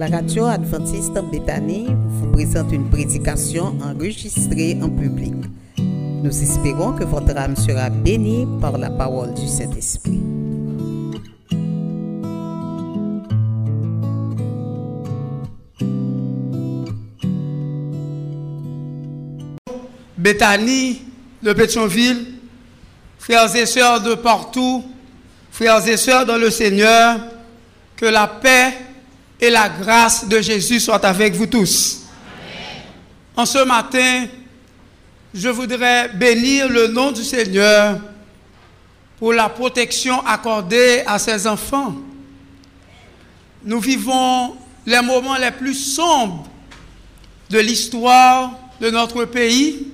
La radio adventiste en Béthanie vous présente une prédication enregistrée en public. Nous espérons que votre âme sera bénie par la parole du Saint-Esprit. Béthanie de Pétionville, frères et sœurs de partout, frères et sœurs dans le Seigneur, que la paix et la grâce de Jésus soient avec vous tous. En ce matin, je voudrais bénir le nom du Seigneur pour la protection accordée à ses enfants. Nous vivons les moments les plus sombres de l'histoire de notre pays,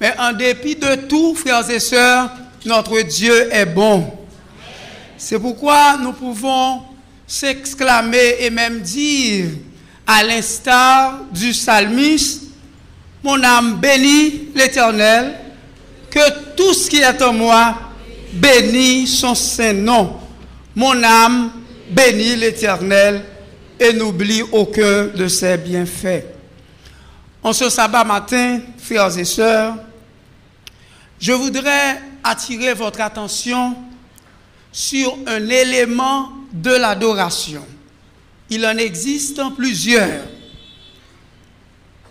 mais en dépit de tout, frères et sœurs, notre Dieu est bon. C'est pourquoi nous pouvons s'exclamer et même dire, à l'instar du psalmiste, mon âme bénit l'Éternel, que tout ce qui est en moi bénit son saint nom. Mon âme bénit l'Éternel et n'oublie aucun de ses bienfaits. En ce sabbat matin, frères et sœurs, je voudrais attirer votre attention sur un élément de l'adoration. Il en existe plusieurs.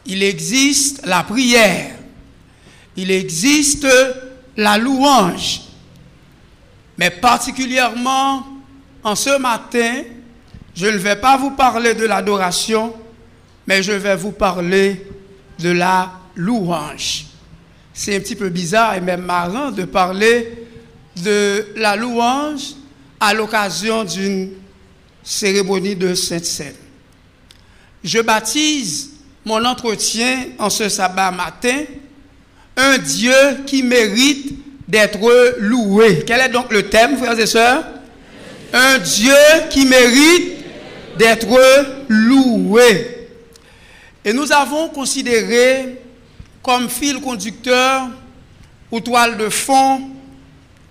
Il existe la prière. Il existe la louange. Mais particulièrement en ce matin, je ne vais pas vous parler de l'adoration, mais je vais vous parler de la louange. C'est un petit peu bizarre et même marrant de parler de la louange à l'occasion d'une cérémonie de Sainte-Seine. Je baptise mon entretien en ce sabbat matin un Dieu qui mérite d'être loué. Quel est donc le thème, frères et sœurs? Un Dieu qui mérite d'être loué. Et nous avons considéré comme fil conducteur ou toile de fond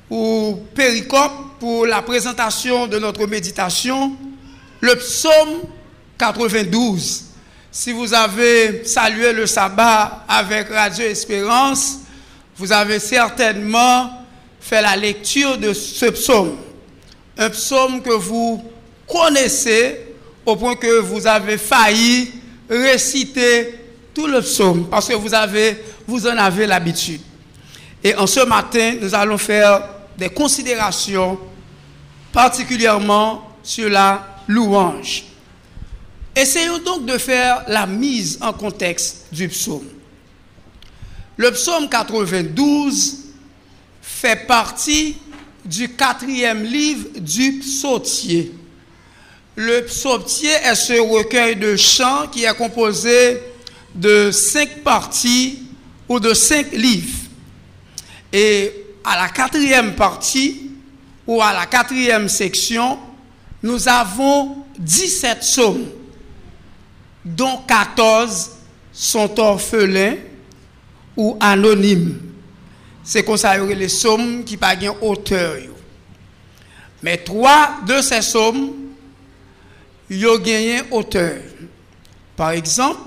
ou péricope pour la présentation de notre méditation, le psaume 92. Si vous avez salué le sabbat avec Radio Espérance, vous avez certainement fait la lecture de ce psaume. Un psaume que vous connaissez au point que vous avez failli réciter tout le psaume parce que vous, avez, vous en avez l'habitude. Et en ce matin, nous allons faire des considérations particulièrement sur la louange. Essayons donc de faire la mise en contexte du psaume. Le psaume 92 fait partie du quatrième livre du psautier. Le psautier est ce recueil de chants qui est composé de cinq parties ou de cinq livres. Et à la quatrième partie ou à la quatrième section, nous avons 17 psaumes, dont 14 sont orphelins ou anonymes. C'est comme ça les psaumes qui pas auteur. Mais trois de ces psaumes, ont gagné auteur. Par exemple,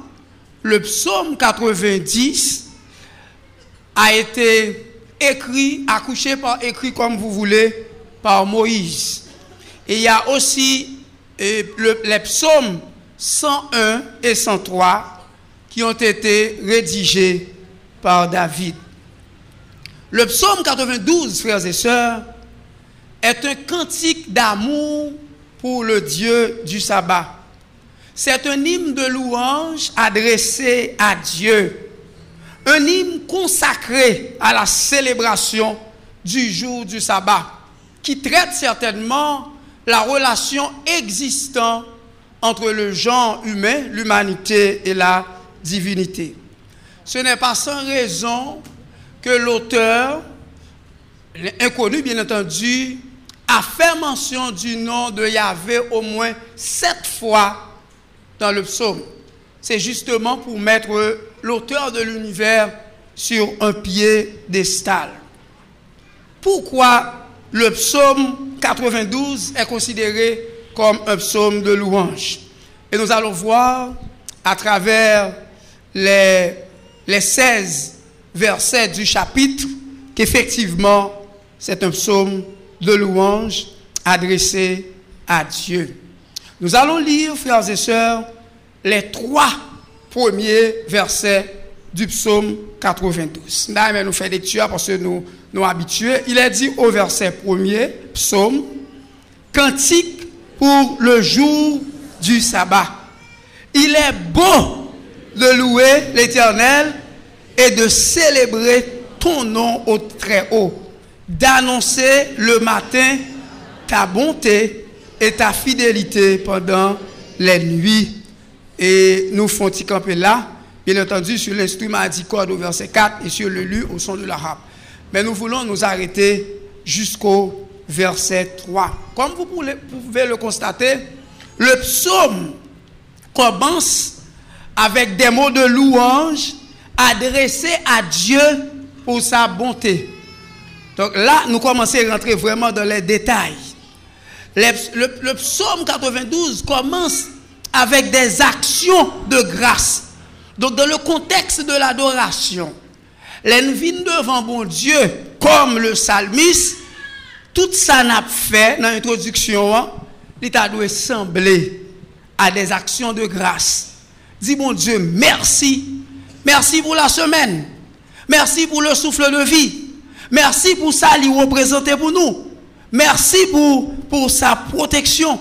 le psaume 90 a été écrit, accouché par écrit comme vous voulez, par Moïse. Et il y a aussi euh, les psaumes 101 et 103 qui ont été rédigés par David. Le psaume 92, frères et sœurs, est un cantique d'amour pour le Dieu du sabbat. C'est un hymne de louange adressé à Dieu. Un hymne consacré à la célébration du jour du sabbat, qui traite certainement la relation existante entre le genre humain, l'humanité et la divinité. Ce n'est pas sans raison que l'auteur, inconnu bien entendu, a fait mention du nom de Yahvé au moins sept fois dans le psaume. C'est justement pour mettre l'auteur de l'univers sur un pied d'estal. Pourquoi le psaume 92 est considéré comme un psaume de louange? Et nous allons voir à travers les, les 16 versets du chapitre qu'effectivement, c'est un psaume de louange adressé à Dieu. Nous allons lire, frères et sœurs, les trois premiers versets du psaume 92. Là, nous fait lecture parce que nous nous habitués. Il est dit au verset premier, psaume, cantique pour le jour du sabbat. Il est bon de louer l'Éternel et de célébrer ton nom au très haut, d'annoncer le matin ta bonté et ta fidélité pendant les nuits. Et nous font camper là, bien entendu, sur l'instrument à au verset 4 et sur le lu au son de la harpe. Mais nous voulons nous arrêter jusqu'au verset 3. Comme vous pouvez le constater, le psaume commence avec des mots de louange adressés à Dieu pour sa bonté. Donc là, nous commençons à rentrer vraiment dans les détails. Le, psaume 92 commence avec des actions de grâce. Donc dans le contexte de l'adoration, l'envie devant bon Dieu, comme le psalmiste, tout ça n'a fait dans l'introduction, hein, l'État doit sembler à des actions de grâce. Dis bon Dieu, merci. Merci pour la semaine. Merci pour le souffle de vie. Merci pour ça qu'il représente pour nous. Merci pour, pour sa protection.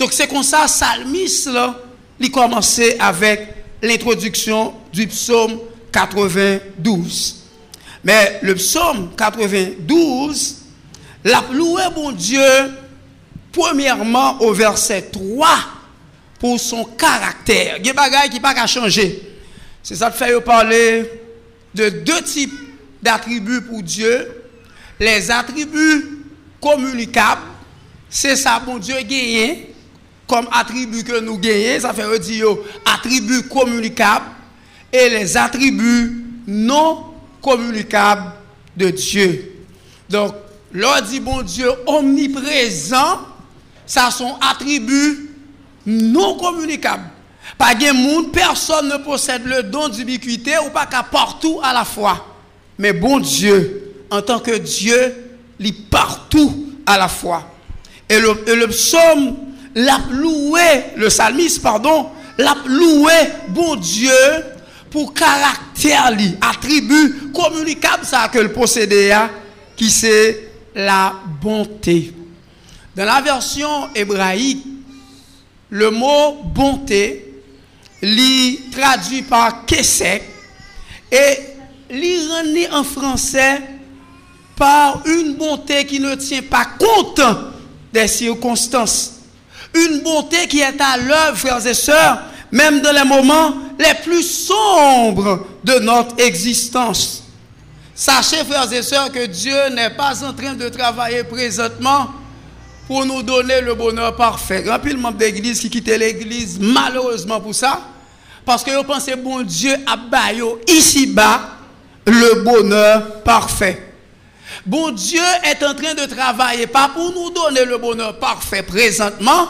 Donc c'est comme ça, Salmis, là, il commençait avec l'introduction du psaume 92. Mais le psaume 92, la loué bon Dieu, premièrement au verset 3, pour son caractère. Il y a des choses qui pas changer. C'est ça que fait parler de deux types d'attributs pour Dieu. Les attributs communicables, c'est ça, bon Dieu, gagné comme attribut que nous gagnons. Ça fait dire attributs communicables et les attributs non communicables de Dieu. Donc, l'on dit bon Dieu omniprésent, ça sont attributs non communicables. Pas de monde, personne ne possède le don d'ubiquité ou pas qu'à partout à la fois. Mais bon Dieu, en tant que Dieu, il partout à la fois. Et le, psaume l'a loué, le psalmiste, pardon, l'a loué, bon Dieu, pour caractère, attribut communicable, ça que le possédé qui c'est la bonté. Dans la version hébraïque, le mot bonté li traduit par kesek et li rené en français par une bonté qui ne tient pas compte des circonstances. Une bonté qui est à l'œuvre, frères et sœurs, même dans les moments les plus sombres de notre existence. Sachez, frères et sœurs, que Dieu n'est pas en train de travailler présentement pour nous donner le bonheur parfait. Grand pile membre d'église qui quittait l'église malheureusement pour ça, parce que vous pensez bon Dieu a baillé ici-bas le bonheur parfait. Bon Dieu est en train de travailler, pas pour nous donner le bonheur parfait présentement,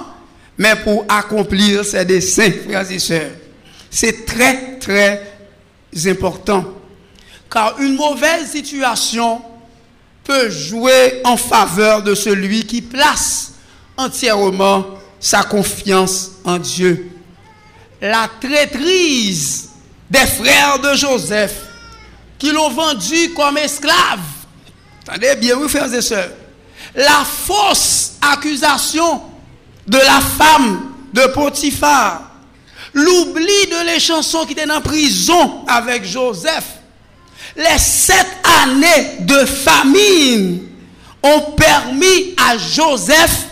mais pour accomplir ses desseins, frères et sœurs. C'est très, très important. Car une mauvaise situation peut jouer en faveur de celui qui place entièrement sa confiance en Dieu. La traîtrise des frères de Joseph qui l'ont vendu comme esclave. Attendez bien, oui, frères et sœurs. La fausse accusation de la femme de Potiphar. L'oubli de les chansons qui étaient en prison avec Joseph les sept années de famine ont permis à Joseph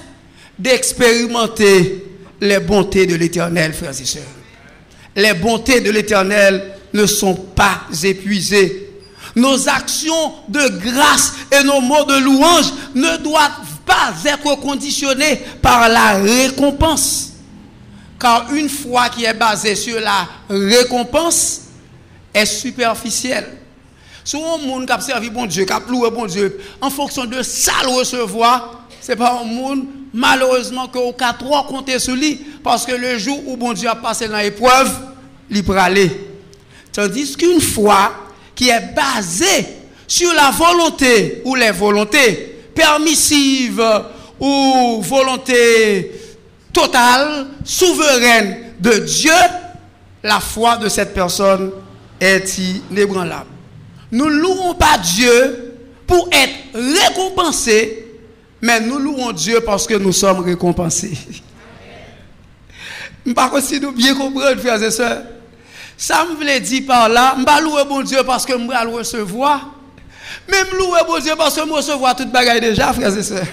d'expérimenter les bontés de l'Éternel, frères et sœurs. Les bontés de l'Éternel ne sont pas épuisées. Nos actions de grâce et nos mots de louange ne doivent pas être conditionnés par la récompense. Car une foi qui est basée sur la récompense est superficielle. Si un monde qui a servi bon Dieu, a loué bon Dieu, en fonction de ça le recevoir, ce n'est pas un monde, malheureusement, que au trop compter sur lui, parce que le jour où bon Dieu a passé dans l'épreuve, il peut aller. Tandis qu'une foi qui est basée sur la volonté ou les volontés permissives ou volonté totale, souveraine de Dieu, la foi de cette personne est inébranlable. Nous ne louons pas Dieu pour être récompensés, mais nous louons Dieu parce que nous sommes récompensés. Sais pas si nous bien comprendre, frères et sœurs. Ça me voulait dire par là, je ne louer bon Dieu parce que je vais recevoir. Même louer bon Dieu parce que je recevoir toute bagaille déjà, frères et sœurs.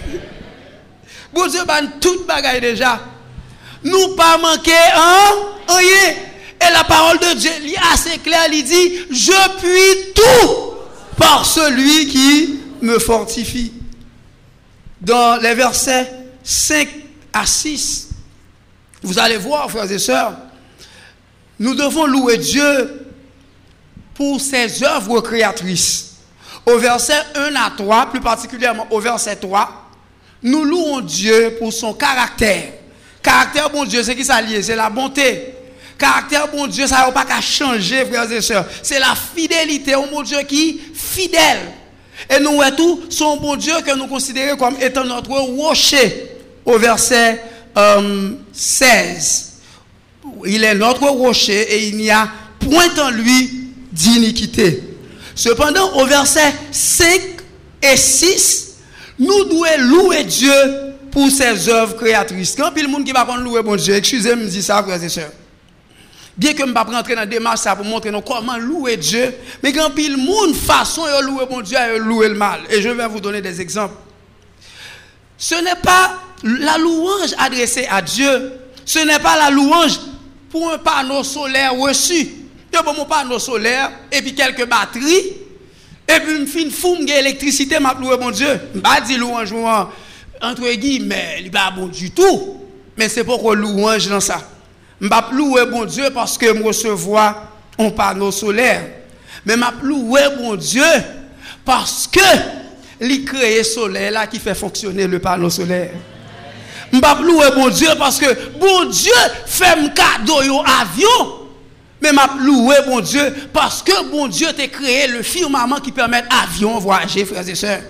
Bon Dieu, ban toute bagaille déjà. Nous pas manquer en rien. Et la parole de Dieu est assez claire, il dit, je puis tout par celui qui me fortifie. Dans les versets 5 à 6, vous allez voir, frères et sœurs, nous devons louer Dieu pour ses œuvres créatrices. Au verset 1 à 3, plus particulièrement au verset 3, nous louons Dieu pour son caractère. Caractère, bon Dieu, c'est qui ça lié? C'est la bonté. Caractère, bon Dieu, ça n'a pas qu'à changer, frères et sœurs. C'est la fidélité au bon Dieu qui fidèle. Et nous, tout, son bon Dieu que nous considérons comme étant notre rocher. Au verset 16. Il est notre rocher et il n'y a point en lui d'iniquité. Cependant, au verset 5 et 6, nous devons louer Dieu pour ses œuvres créatrices. Quand il y a gens qui ne louer bon Dieu, excusez-moi de dire ça, frères et sœurs. Bien que je ne vais pas rentrer dans la démarche pour montrer comment louer Dieu, mais quand il y a une façon de louer bon Dieu, de louer le mal. Et je vais vous donner des exemples. Ce n'est pas la louange adressée à Dieu. Ce n'est pas la louange pour un panneau solaire reçu. Je prends mon panneau solaire et puis quelques batteries. Et puis, une foume d'électricité, je loué mon Dieu. Je ne pas dire louange, entre guillemets, il pas bon du tout. Mais c'est pourquoi louange dans ça. Je ne louer bon Dieu parce que je recevoir un panneau solaire. Mais je louer bon Dieu parce que il créé le soleil là qui fait fonctionner le panneau solaire. Je ne louer bon Dieu parce que bon Dieu fait un cadeau un avion. Mais je louer bon Dieu parce que bon Dieu t'a créé le firmament qui permet avion voyager, frères et sœurs.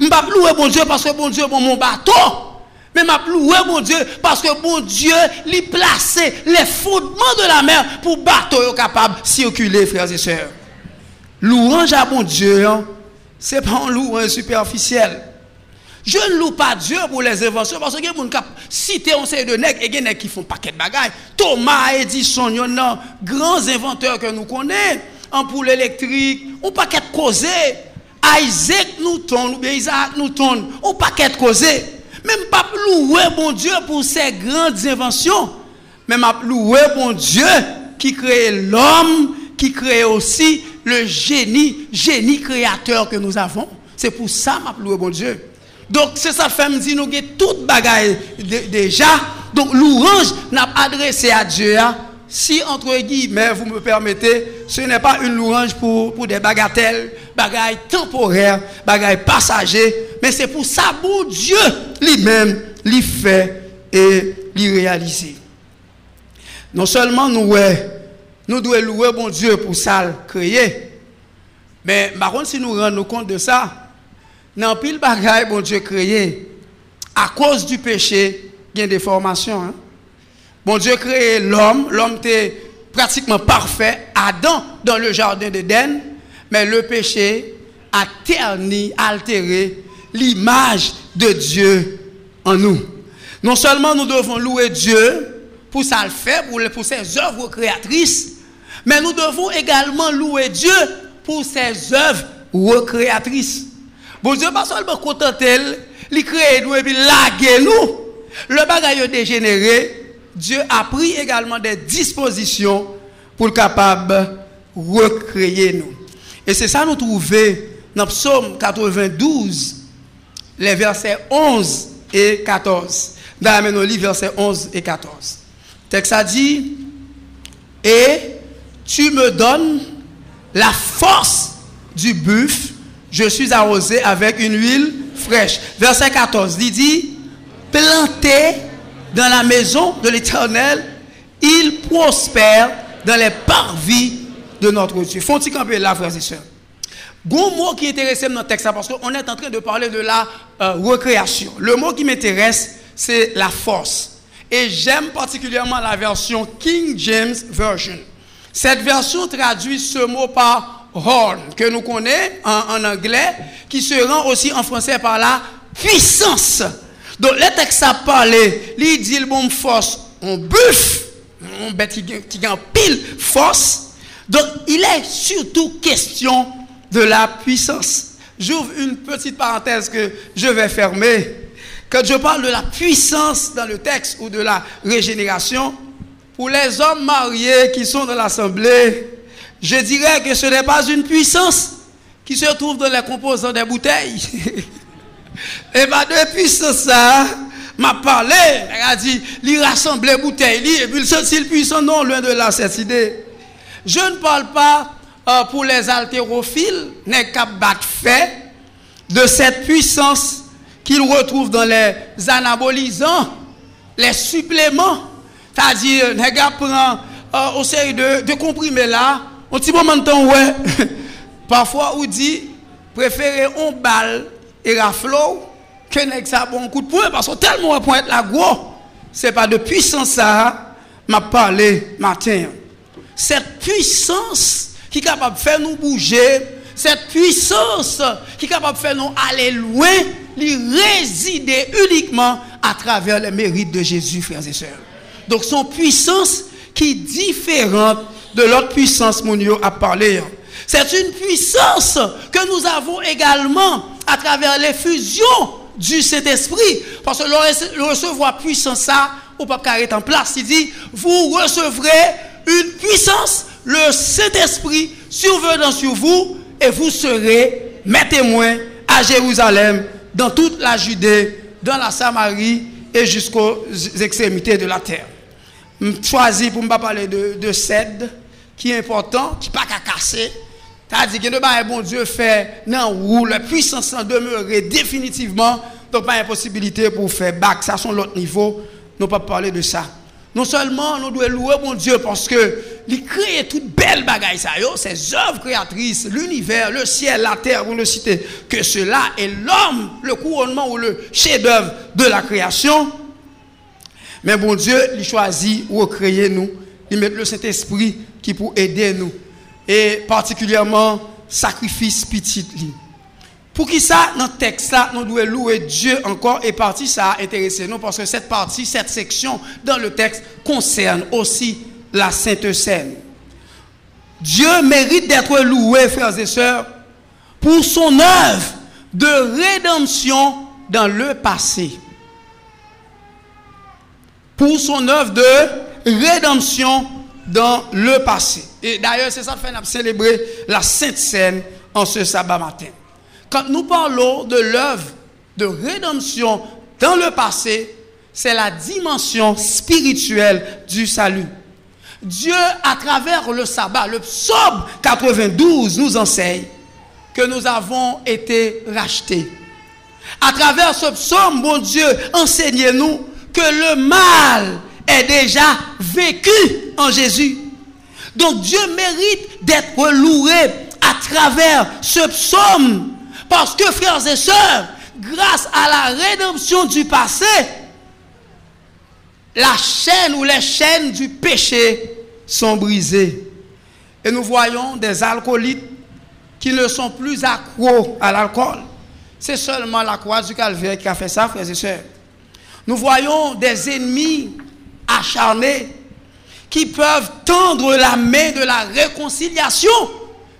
Je ne louer bon Dieu parce que bon Dieu bon mon bateau. Mais je louer bon Dieu parce que bon Dieu lui placé les fondements de la mer pour bateau capable de circuler, frères et sœurs. Louange à bon Dieu, hein, ce n'est pas un louange superficiel. Je ne loue pas Dieu pour les inventions parce que les gens cité on sait de nègres et des qui font paquet de bagages. Thomas, Edison, grands inventeurs que nous connaissons. Ampoule électrique, on paquet de causé. Isaac Newton, ou Isaac Newton, on paquet de. Même pas louer bon Dieu pour ses grandes inventions. M'a louer bon Dieu qui crée l'homme, qui crée aussi le génie, génie créateur que nous avons. C'est pour ça m'a loué bon Dieu. Donc c'est ça fait me dit nous avons toute bagaille déjà. Donc louange n'a adressé à Dieu hein. si entre guillemets vous me permettez, ce n'est pas une louange pour, pour des bagatelles, bagailles temporaires, bagailles passagers, mais c'est pour ça bon Dieu lui-même lui fait et lui réaliser. Non seulement nous nous devons louer bon Dieu pour ça créer, mais par contre si nous rendons compte de ça, dans pile bagaille, bon Dieu créé, à cause du péché, il y a des formations. Hein? Bon Dieu créé l'homme, l'homme était pratiquement parfait, Adam dans le jardin d'Éden, mais le péché a terni, altéré l'image de Dieu en nous. Non seulement nous devons louer Dieu pour sa fait, pour ses œuvres créatrices, mais nous devons également louer Dieu pour ses œuvres recréatrices. Bon Dieu, pas seulement contenté, il crée nous et puis laguer nous. Le bagage dégénéré, Dieu a pris également des dispositions pour capable de recréer nous. Et c'est ça nous trouvons dans Psaume 92, les versets 11 et 14. Dans livre, versets 11 et 14. Le texte a dit, et tu me donnes la force du buffle je suis arrosé avec une huile fraîche. Verset 14, il dit, planté dans la maison de l'Éternel, il prospère dans les parvis de notre Dieu. Font-ils camper là, frères et sœurs? Bon mot qui intéresse dans texte, parce qu'on est en train de parler de la euh, recréation. Le mot qui m'intéresse, c'est la force. Et j'aime particulièrement la version King James Version. Cette version traduit ce mot par horn, que nous connaissons en, anglais, qui se rend aussi en français par la puissance. Donc, le texte a parlé, il dit le bon force, on buff, on bête qui a pile force. Donc, il est surtout question de la puissance. J'ouvre une petite parenthèse que je vais fermer. Quand je parle de la puissance dans le texte ou de la régénération, pour les hommes mariés qui sont dans l'assemblée, je dirais que ce n'est pas une puissance qui se trouve dans les composants des bouteilles. et bien, depuis ça, m'a parlé, elle a dit, il rassemble les bouteilles, et puis le puissant, non, loin de là, cette. Je ne parle pas euh, pour les haltérophiles, n'est qu'à battre fait de cette puissance qu'ils retrouvent dans les anabolisants, les suppléments. C'est-à-dire, les gars prennent euh, au série de, de comprimés là, un petit moment parfois on dit, préférez on balle et raflo que n'est ça bon coup de poing, parce que tellement on être la gros, c'est pas de puissance ça, m'a parlé matin. Cette puissance qui est capable de faire nous bouger, cette puissance qui est capable de faire nous aller loin, lui résider uniquement à travers les mérites de Jésus, frères et sœurs. Donc son puissance qui est différente de l'autre puissance, mon Dieu a parlé. C'est une puissance que nous avons également à travers l'effusion du Saint-Esprit. Parce que le recevoir puissance, ça, au pape est en place. Il dit, vous recevrez une puissance, le Saint-Esprit survenant sur vous, et vous serez mes témoins à Jérusalem, dans toute la Judée, dans la Samarie et jusqu'aux extrémités de la terre. Choisi pour ne pas parler de, de qui est important, qui n'est pas qu'à casser. C'est-à-dire que ne bon Dieu fait non où la puissance en demeurer définitivement, donc pas impossibilité pour faire bac, ça sont l'autre niveau, nous pas parler de ça. Non seulement nous devons louer mon Dieu parce que il crée toute belle bagaille ça ces œuvres créatrices, l'univers, le ciel, la terre, vous le citez, que cela est l'homme, le couronnement ou le chef-d'œuvre de la création. Mais bon Dieu, il choisit ou créer nous, il met le Saint-Esprit qui pour aider nous et particulièrement sacrifice petit pour qui ça, dans le texte là, nous devons louer Dieu encore et partie ça a intéressé nous parce que cette partie, cette section dans le texte concerne aussi la Sainte Seine. Dieu mérite d'être loué, frères et sœurs, pour son œuvre de rédemption dans le passé. Pour son œuvre de rédemption dans le passé. Et d'ailleurs, c'est ça que fait célébrer la Sainte Seine en ce sabbat matin. Quand nous parlons de l'œuvre de rédemption dans le passé, c'est la dimension spirituelle du salut. Dieu, à travers le sabbat, le psaume 92 nous enseigne que nous avons été rachetés. À travers ce psaume, mon Dieu, enseignez-nous que le mal est déjà vécu en Jésus. Donc Dieu mérite d'être loué à travers ce psaume parce que, frères et sœurs, grâce à la rédemption du passé, la chaîne ou les chaînes du péché sont brisées. Et nous voyons des alcoolites qui ne sont plus accros à l'alcool. C'est seulement la croix du calvaire qui a fait ça, frères et sœurs. Nous voyons des ennemis acharnés qui peuvent tendre la main de la réconciliation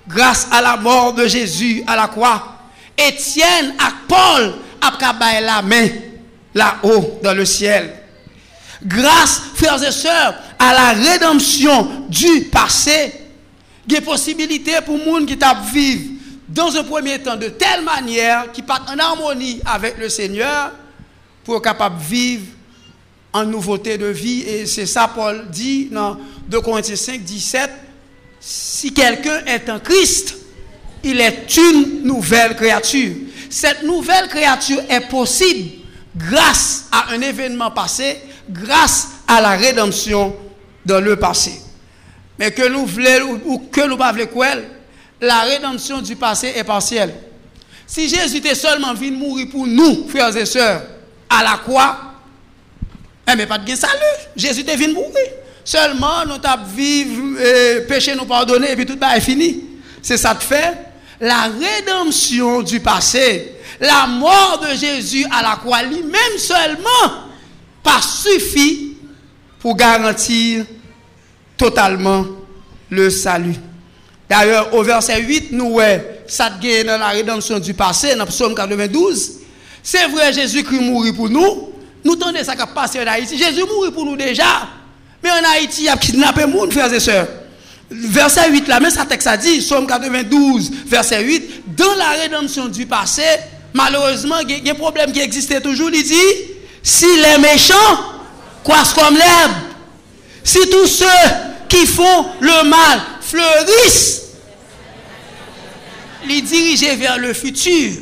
grâce à la mort de Jésus à la croix. Étienne et Paul a la main là-haut dans le ciel. Grâce, frères et sœurs, à la rédemption du passé, il y a possibilité pour les gens qui vivre dans un premier temps de telle manière qui part en harmonie avec le Seigneur pour capable vivre en nouveauté de vie. Et c'est ça Paul dit dans 2 Corinthiens 5, 17. Si quelqu'un est en Christ, il est une nouvelle créature. Cette nouvelle créature est possible grâce à un événement passé, grâce à la rédemption dans le passé. Mais que nous voulons ou que nous ne pas, la rédemption du passé est partielle. Si Jésus était seulement venu mourir pour nous, frères et sœurs, à la croix, eh, mais pas de salut. Jésus venu mourir. Seulement, nous avons vivre, euh, péché nous pardonner, et puis tout est fini. C'est ça de fait. La rédemption du passé, la mort de Jésus à la croix, lui-même seulement, pas suffit pour garantir totalement le salut. D'ailleurs, au verset 8, nous ça dans la rédemption du passé, dans psaume 92. C'est vrai, Jésus-Christ mourit pour nous. Nous tenons ça qui a passé en Haïti. Jésus mourit pour nous déjà. Mais en Haïti, il y a kidnappé monde, frères et sœurs. Verset 8, là, mais ça texte a dit, Somme 92, verset 8, dans la rédemption du passé, malheureusement, il y a un problème qui existait toujours. Il dit, si les méchants croissent comme l'herbe, si tous ceux qui font le mal fleurissent, les diriger vers le futur,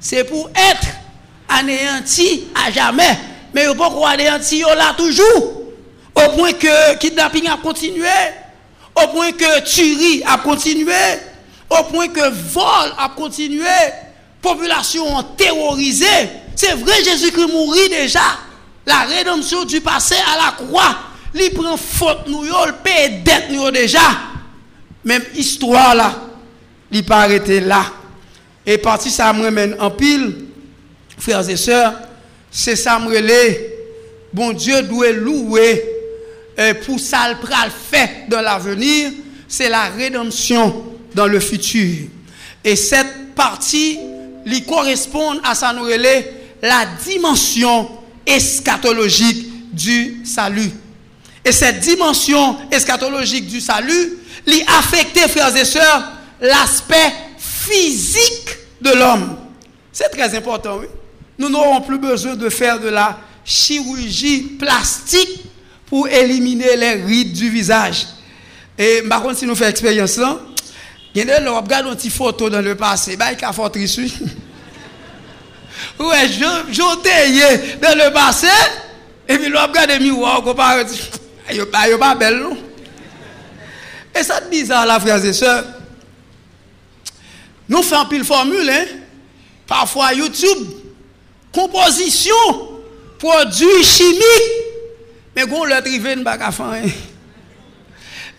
c'est pour être anéanti à jamais. Mais il ne pas anéanti là toujours. Au point que kidnapping a continué, au point que tuerie a continué, au point que vol a continué, population a terrorisé. C'est vrai, Jésus-Christ mourit déjà. La rédemption du passé à la croix, il prend faute nous, il paie dette nous déjà. Même histoire là, il pas arrêté là. Et parti ça me en pile, frères et sœurs, c'est ça Bon Dieu doit louer euh, pour ça le fait dans l'avenir, c'est la rédemption dans le futur. Et cette partie lui correspond à ça la dimension eschatologique du salut. Et cette dimension eschatologique du salut, lui affecte, frères et sœurs, l'aspect physique de l'homme. C'est très important, oui. Nous n'aurons plus besoin de faire de la chirurgie plastique pour éliminer les rides du visage. Et par contre, si nous faisons l'expérience là, il y a des gens qui une photo dans le passé, bah, il a fort triste. Ouais, je dans le passé, et puis l'on regarde des miroirs, comparé, il n'est pas belle? Et ça bizarre, là, frères et sœurs. Nous faisons pile formule, hein? Parfois YouTube, composition, produits chimiques, mais quand l'autre rive, ne pas hein.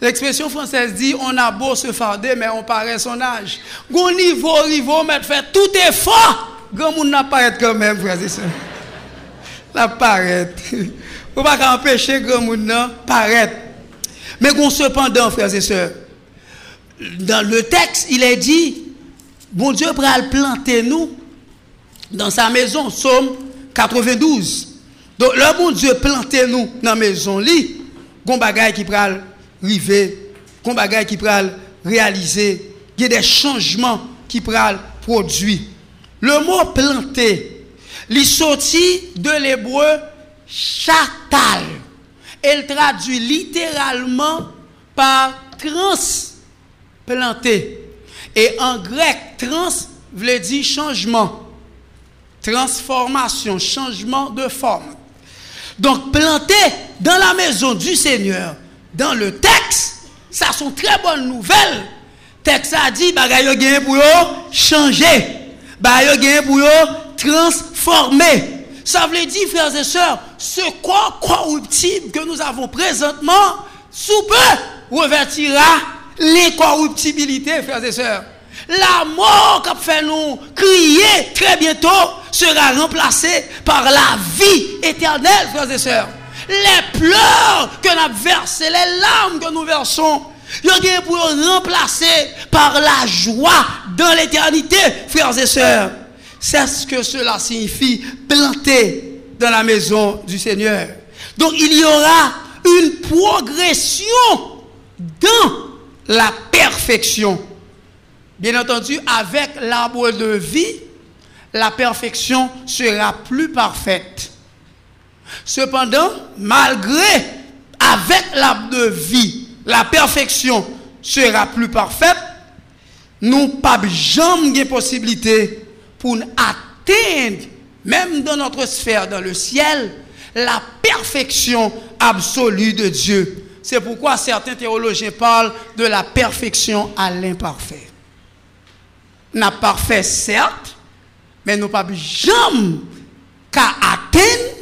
L'expression française dit on a beau se farder, mais on paraît son âge. Gon niveau, niveau, mais fait tout effort. Grand monde n'a pas quand même, frère et sœurs. La paraître. Faut pas empêcher grand monde paraître. Mais cependant, frères et sœurs, dans le texte, il est dit, bon Dieu le planter nous dans sa maison, Somme 92. Donc, le bon Dieu planter nous dans la maison, li, gon bagay qui pral river, gon bagay qui pral réaliser, il y a des changements qui pral produit. Le mot planter, il sorti de l'hébreu chatal. Elle traduit littéralement par transplanter. Et en grec, trans veut dire changement, transformation, changement de forme. Donc planter dans la maison du Seigneur, dans le texte, ça sont très bonnes nouvelles. Le texte a dit, bagaille gain pour changer, pour transformer. Ça veut dire, frères et sœurs, ce corps corruptible que nous avons présentement, sous peu, revêtira l'incorruptibilité, frères et sœurs. La mort qui fait nous crier très bientôt sera remplacée par la vie éternelle, frères et sœurs. Les pleurs que nous versés, les larmes que nous versons, ils pour remplacer par la joie dans l'éternité, frères et sœurs. C'est ce que cela signifie planter dans la maison du Seigneur. Donc il y aura une progression dans la perfection. Bien entendu, avec l'arbre de vie, la perfection sera plus parfaite. Cependant, malgré, avec l'arbre de vie, la perfection sera plus parfaite, nous pas jamais de possibilité pour atteindre, même dans notre sphère, dans le ciel, la perfection absolue de Dieu. C'est pourquoi certains théologiens parlent de la perfection à l'imparfait. N'a parfait, certes, mais nous pas jamais qu'à atteindre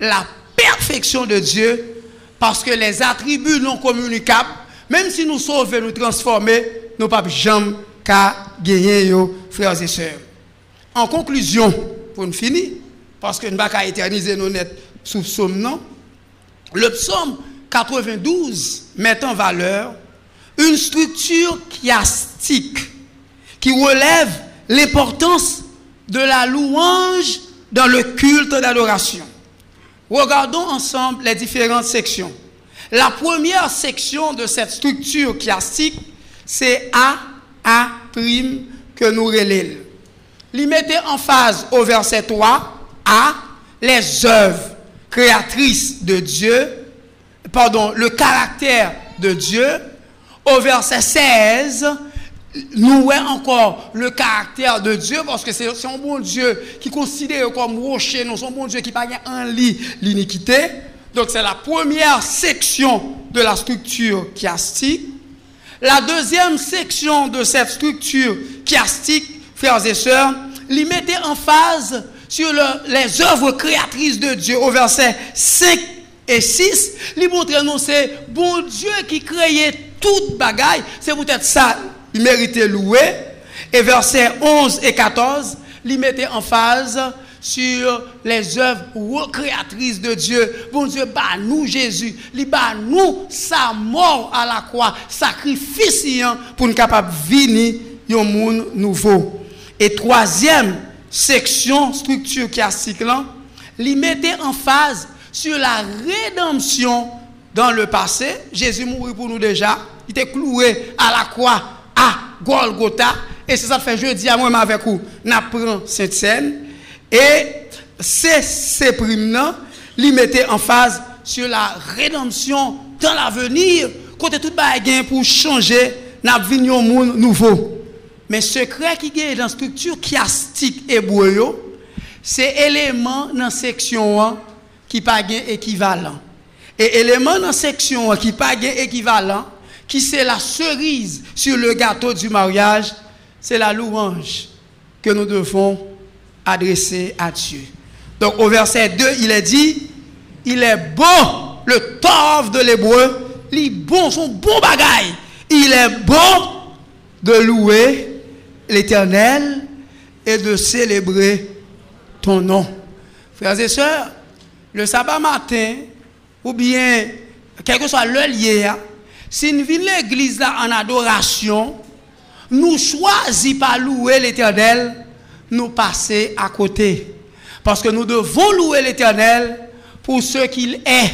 la perfection de Dieu parce que les attributs non communicables, même si nous sauvons, nous transformer, nous pas jamais qu'à gagner, frères et sœurs. En conclusion, pour nous finir, parce que nous ne pas éterniser nos nets sous psaume, non? Le psaume 92 met en valeur une structure chiastique qui relève l'importance de la louange dans le culte d'adoration. Regardons ensemble les différentes sections. La première section de cette structure chiastique, c'est A, A' que nous. Il mettait en phase au verset 3 A, les œuvres créatrices de Dieu, pardon, le caractère de Dieu. Au verset 16, nous voyons encore le caractère de Dieu, parce que c'est un bon Dieu qui considère comme rocher, non, c'est un bon Dieu qui pas un lit l'iniquité. Donc c'est la première section de la structure chiastique. La deuxième section de cette structure chiastique, frères et sœurs, l'y mettait en phase sur les œuvres créatrices de Dieu au verset 5 et 6. Il montre nous c'est bon Dieu qui créait toute bagaille. C'est peut-être ça, il méritait louer. Et verset 11 et 14, il mettait en phase sur les œuvres créatrices de Dieu. Bon Dieu, bah nous Jésus, il bat nous sa mort à la croix, sacrifice pour nous capable venir un monde nouveau. Et troisième section, structure classique là, il mettait en phase sur la rédemption dans le passé. Jésus mourit pour nous déjà. Il était cloué à la croix à Golgotha. Et c'est ça que fait jeudi à moi avec vous. N'apprend cette scène. Et c'est ces primes-là, les mettait en phase sur la rédemption dans l'avenir. Côté tout le pour changer, n'a un monde nouveau. Mais secret qui est dans la structure chiastique e hébreu, c'est élément dans la section 1 qui n'a pas équivalent. Et élément dans la section 1 qui n'a pas équivalent, qui c'est la cerise sur le gâteau du mariage, c'est la louange que nous devons adresser à Dieu. Donc au verset 2, il est dit, il est bon, le tov de l'hébreu, il est bon, son bon bagaille. Il est bon de louer l'Éternel et de célébrer ton nom. Frères et sœurs, le sabbat matin, ou bien, quel que soit le lieu, si nous venons l'église en adoration, nous choisissons pas louer l'Éternel, nous passer à côté. Parce que nous devons louer l'Éternel pour ce qu'il est.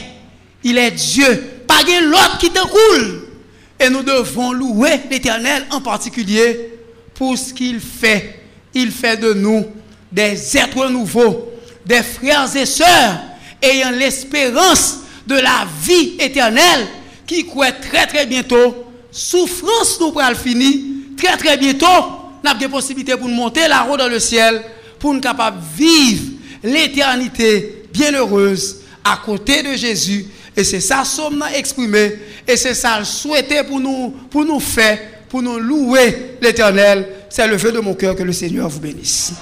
Il est Dieu. Pas l'autre qui te coule. Et nous devons louer l'Éternel en particulier pour ce qu'il fait. Il fait de nous des êtres nouveaux, des frères et sœurs ayant l'espérance de la vie éternelle qui croit très très bientôt. Souffrance nous le finir. Très très bientôt, nous avons des possibilités pour nous monter la roue dans le ciel, pour nous capables de vivre l'éternité bienheureuse à côté de Jésus. Et c'est ça sommes exprimé. Et c'est ça souhaité pour nous, pour nous faire pour nous louer l'Éternel. C'est le feu de mon cœur que le Seigneur vous bénisse.